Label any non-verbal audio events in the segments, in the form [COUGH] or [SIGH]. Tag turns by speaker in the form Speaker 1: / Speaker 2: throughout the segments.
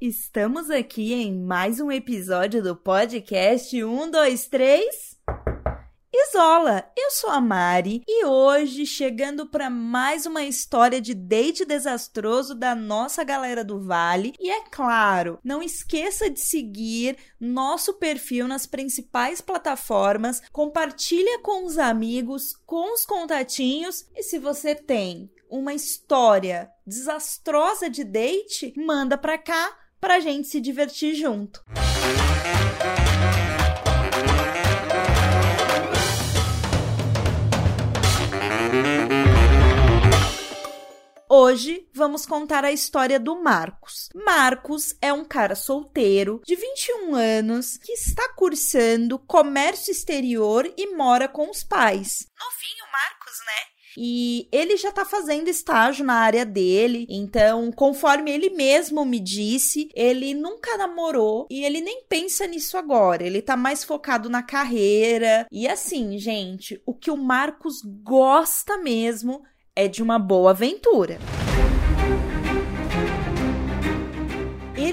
Speaker 1: Estamos aqui em mais um episódio do podcast 123 Isola. Eu sou a Mari e hoje chegando para mais uma história de date desastroso da nossa galera do Vale. E é claro, não esqueça de seguir nosso perfil nas principais plataformas, compartilha com os amigos, com os contatinhos e se você tem uma história desastrosa de date, manda pra cá pra gente se divertir junto. Hoje vamos contar a história do Marcos. Marcos é um cara solteiro de 21 anos que está cursando comércio exterior e mora com os pais.
Speaker 2: Novinho, Marcos, né?
Speaker 1: E ele já tá fazendo estágio na área dele, então, conforme ele mesmo me disse, ele nunca namorou e ele nem pensa nisso agora. Ele tá mais focado na carreira. E assim, gente, o que o Marcos gosta mesmo é de uma boa aventura.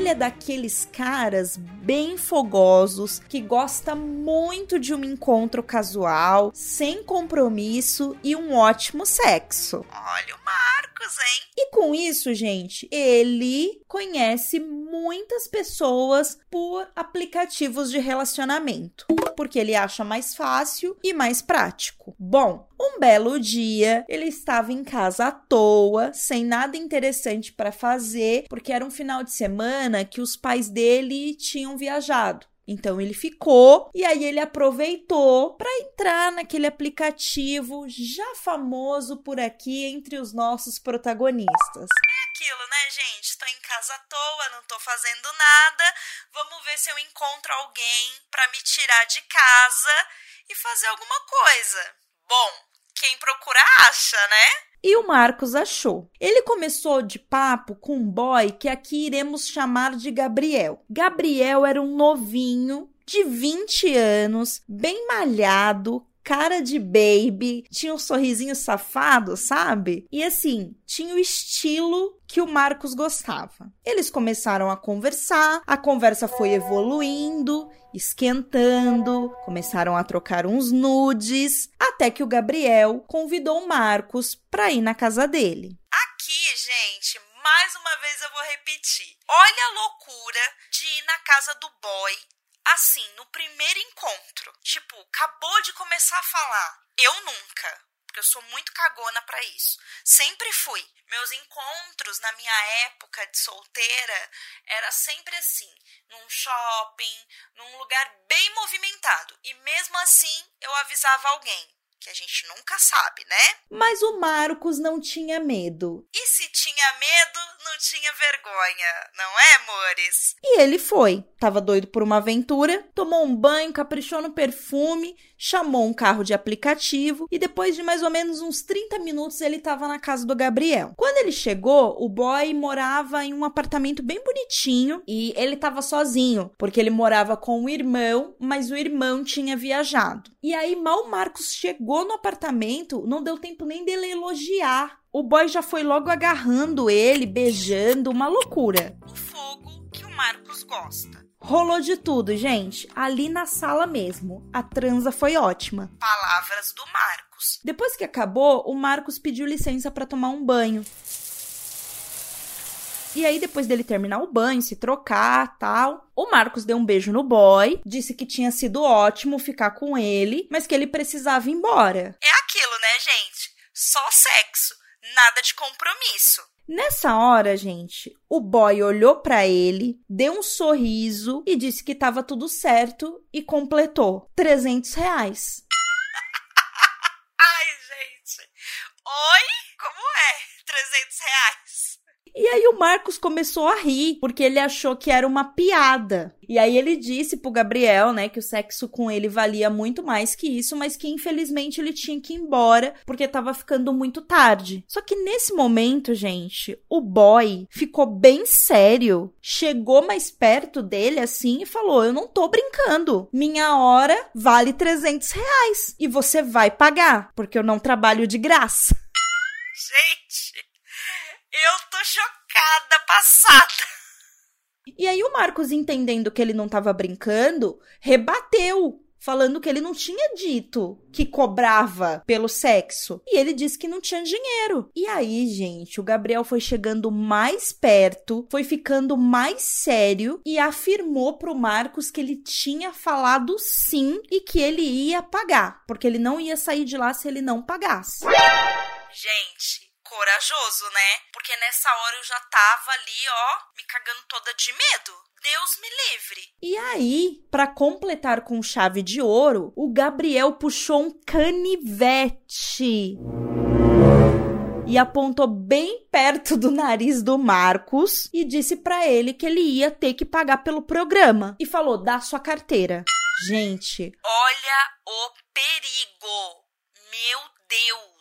Speaker 1: Ele é daqueles caras bem fogosos que gosta muito de um encontro casual, sem compromisso e um ótimo sexo.
Speaker 2: Olha o Marcos, hein?
Speaker 1: E com isso, gente, ele conhece muitas pessoas por aplicativos de relacionamento, porque ele acha mais fácil e mais prático. Bom, um belo dia, ele estava em casa à toa, sem nada interessante para fazer, porque era um final de semana que os pais dele tinham viajado. Então ele ficou e aí ele aproveitou para entrar naquele aplicativo já famoso por aqui entre os nossos protagonistas.
Speaker 2: É aquilo, né, gente? Tô em casa à toa, não tô fazendo nada. Vamos ver se eu encontro alguém para me tirar de casa e fazer alguma coisa. Bom, quem procura acha, né?
Speaker 1: E o Marcos achou. Ele começou de papo com um boy que aqui iremos chamar de Gabriel. Gabriel era um novinho de 20 anos, bem malhado, cara de baby, tinha um sorrisinho safado, sabe? E assim, tinha o estilo que o Marcos gostava. Eles começaram a conversar, a conversa foi evoluindo, esquentando, começaram a trocar uns nudes, até que o Gabriel convidou o Marcos para ir na casa dele.
Speaker 2: Aqui, gente, mais uma vez eu vou repetir. Olha a loucura de ir na casa do boy assim, no primeiro encontro. Tipo, acabou de começar a falar. Eu nunca. Porque eu sou muito cagona para isso. Sempre fui. Meus encontros na minha época de solteira era sempre assim, num shopping, num lugar bem movimentado. E mesmo assim, eu avisava alguém que a gente nunca sabe, né?
Speaker 1: Mas o Marcos não tinha medo.
Speaker 2: E se tinha medo, não tinha vergonha, não é, amores?
Speaker 1: E ele foi. Tava doido por uma aventura, tomou um banho, caprichou no perfume, chamou um carro de aplicativo e depois de mais ou menos uns 30 minutos ele estava na casa do Gabriel. Quando ele chegou, o boy morava em um apartamento bem bonitinho e ele estava sozinho, porque ele morava com o irmão, mas o irmão tinha viajado. E aí mal Marcos chegou no apartamento, não deu tempo nem dele elogiar. O boy já foi logo agarrando ele, beijando, uma loucura.
Speaker 2: O fogo que o Marcos gosta.
Speaker 1: Rolou de tudo, gente. Ali na sala mesmo. A transa foi ótima.
Speaker 2: Palavras do Marcos.
Speaker 1: Depois que acabou, o Marcos pediu licença para tomar um banho. E aí, depois dele terminar o banho, se trocar, tal, o Marcos deu um beijo no boy, disse que tinha sido ótimo ficar com ele, mas que ele precisava ir embora.
Speaker 2: É aquilo, né, gente? Só sexo, nada de compromisso.
Speaker 1: Nessa hora, gente, o boy olhou para ele, deu um sorriso e disse que tava tudo certo e completou 300 reais. [LAUGHS]
Speaker 2: Ai, gente. Oi? Como é? 300 reais?
Speaker 1: E aí o Marcos começou a rir, porque ele achou que era uma piada. E aí ele disse pro Gabriel, né, que o sexo com ele valia muito mais que isso, mas que infelizmente ele tinha que ir embora porque tava ficando muito tarde. Só que nesse momento, gente, o boy ficou bem sério, chegou mais perto dele assim e falou: Eu não tô brincando. Minha hora vale 300 reais e você vai pagar, porque eu não trabalho de graça.
Speaker 2: Gente, eu tô chocada, passada.
Speaker 1: E aí o Marcos, entendendo que ele não estava brincando, rebateu falando que ele não tinha dito que cobrava pelo sexo. E ele disse que não tinha dinheiro. E aí, gente, o Gabriel foi chegando mais perto, foi ficando mais sério e afirmou pro Marcos que ele tinha falado sim e que ele ia pagar, porque ele não ia sair de lá se ele não pagasse.
Speaker 2: Gente, corajoso, né? Porque nessa hora eu já tava ali, ó, me cagando toda de medo. Deus me livre.
Speaker 1: E aí, para completar com chave de ouro, o Gabriel puxou um canivete e apontou bem perto do nariz do Marcos e disse para ele que ele ia ter que pagar pelo programa e falou: "Dá sua carteira". Gente,
Speaker 2: olha o perigo. Meu Deus.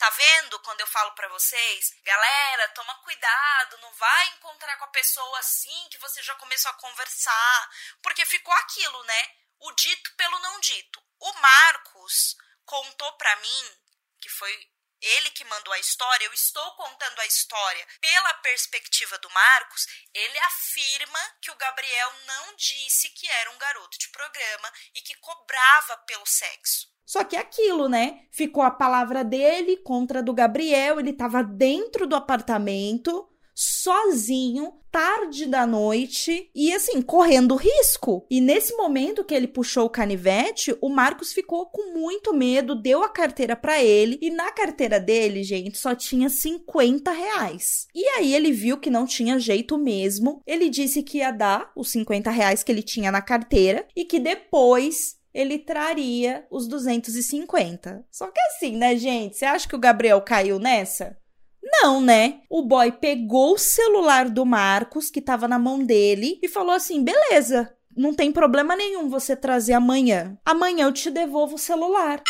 Speaker 2: Tá vendo quando eu falo para vocês? Galera, toma cuidado, não vai encontrar com a pessoa assim que você já começou a conversar, porque ficou aquilo, né? O dito pelo não dito. O Marcos contou para mim, que foi ele que mandou a história, eu estou contando a história pela perspectiva do Marcos, ele afirma que o Gabriel não disse que era um garoto de programa e que cobrava pelo sexo.
Speaker 1: Só que é aquilo, né? Ficou a palavra dele contra a do Gabriel, ele estava dentro do apartamento, sozinho, tarde da noite e assim, correndo risco. E nesse momento que ele puxou o canivete, o Marcos ficou com muito medo, deu a carteira para ele e na carteira dele, gente, só tinha 50 reais. E aí ele viu que não tinha jeito mesmo. Ele disse que ia dar os 50 reais que ele tinha na carteira e que depois ele traria os 250. Só que assim, né, gente? Você acha que o Gabriel caiu nessa? Não, né? O boy pegou o celular do Marcos, que tava na mão dele, e falou assim: beleza, não tem problema nenhum você trazer amanhã. Amanhã eu te devolvo o celular.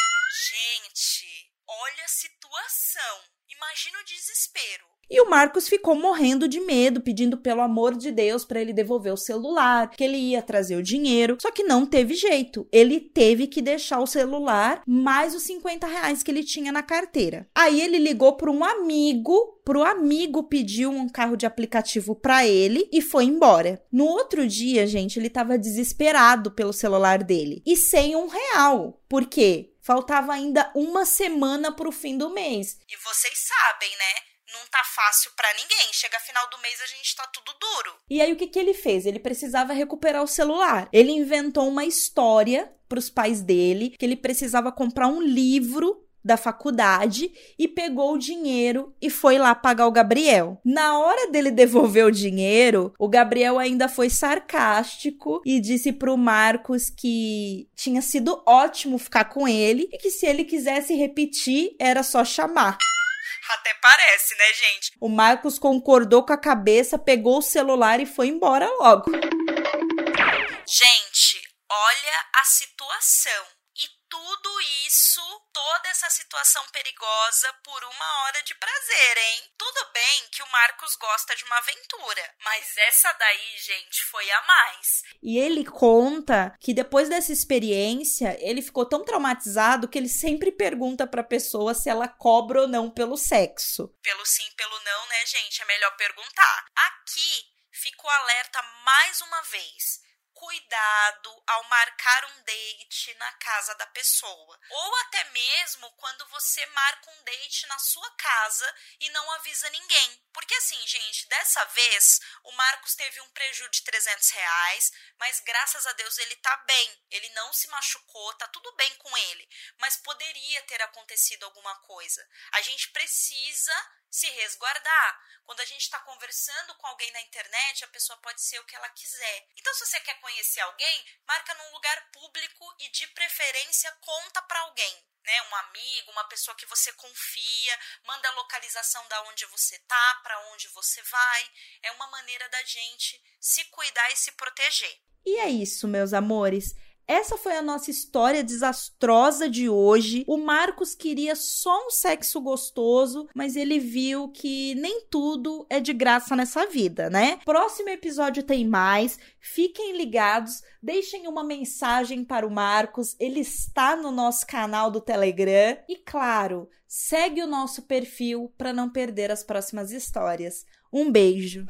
Speaker 2: Gente, olha a situação. Imagina o desespero.
Speaker 1: E o Marcos ficou morrendo de medo, pedindo pelo amor de Deus para ele devolver o celular, que ele ia trazer o dinheiro. Só que não teve jeito. Ele teve que deixar o celular mais os 50 reais que ele tinha na carteira. Aí ele ligou para um amigo pro amigo pediu um carro de aplicativo para ele e foi embora. No outro dia, gente, ele tava desesperado pelo celular dele e sem um real. Por quê? Faltava ainda uma semana pro fim do mês.
Speaker 2: E vocês sabem, né? Não tá fácil para ninguém. Chega final do mês a gente tá tudo duro.
Speaker 1: E aí o que que ele fez? Ele precisava recuperar o celular. Ele inventou uma história para os pais dele que ele precisava comprar um livro da faculdade e pegou o dinheiro e foi lá pagar o Gabriel. Na hora dele devolver o dinheiro, o Gabriel ainda foi sarcástico e disse pro Marcos que tinha sido ótimo ficar com ele e que se ele quisesse repetir era só chamar.
Speaker 2: Até parece, né, gente?
Speaker 1: O Marcos concordou com a cabeça, pegou o celular e foi embora logo.
Speaker 2: Gente, olha a situação tudo isso, toda essa situação perigosa por uma hora de prazer, hein? Tudo bem que o Marcos gosta de uma aventura, mas essa daí, gente, foi a mais.
Speaker 1: E ele conta que depois dessa experiência, ele ficou tão traumatizado que ele sempre pergunta pra pessoa se ela cobra ou não pelo sexo.
Speaker 2: Pelo sim, pelo não, né, gente? É melhor perguntar. Aqui fica o alerta mais uma vez cuidado ao marcar um date na casa da pessoa. Ou até mesmo quando você marca um date na sua casa e não avisa ninguém. Porque assim, gente, dessa vez o Marcos teve um prejuízo de 300 reais, mas graças a Deus ele tá bem. Ele não se machucou, tá tudo bem com ele. Mas poderia ter acontecido alguma coisa. A gente precisa se resguardar. Quando a gente está conversando com alguém na internet, a pessoa pode ser o que ela quiser. Então, se você quer conhecer alguém, marca num lugar público e, de preferência, conta para alguém. Né, um amigo, uma pessoa que você confia, manda a localização da onde você tá, para onde você vai. É uma maneira da gente se cuidar e se proteger.
Speaker 1: E é isso, meus amores. Essa foi a nossa história desastrosa de hoje. O Marcos queria só um sexo gostoso, mas ele viu que nem tudo é de graça nessa vida, né? Próximo episódio tem mais. Fiquem ligados, deixem uma mensagem para o Marcos. Ele está no nosso canal do Telegram e claro, segue o nosso perfil para não perder as próximas histórias. Um beijo.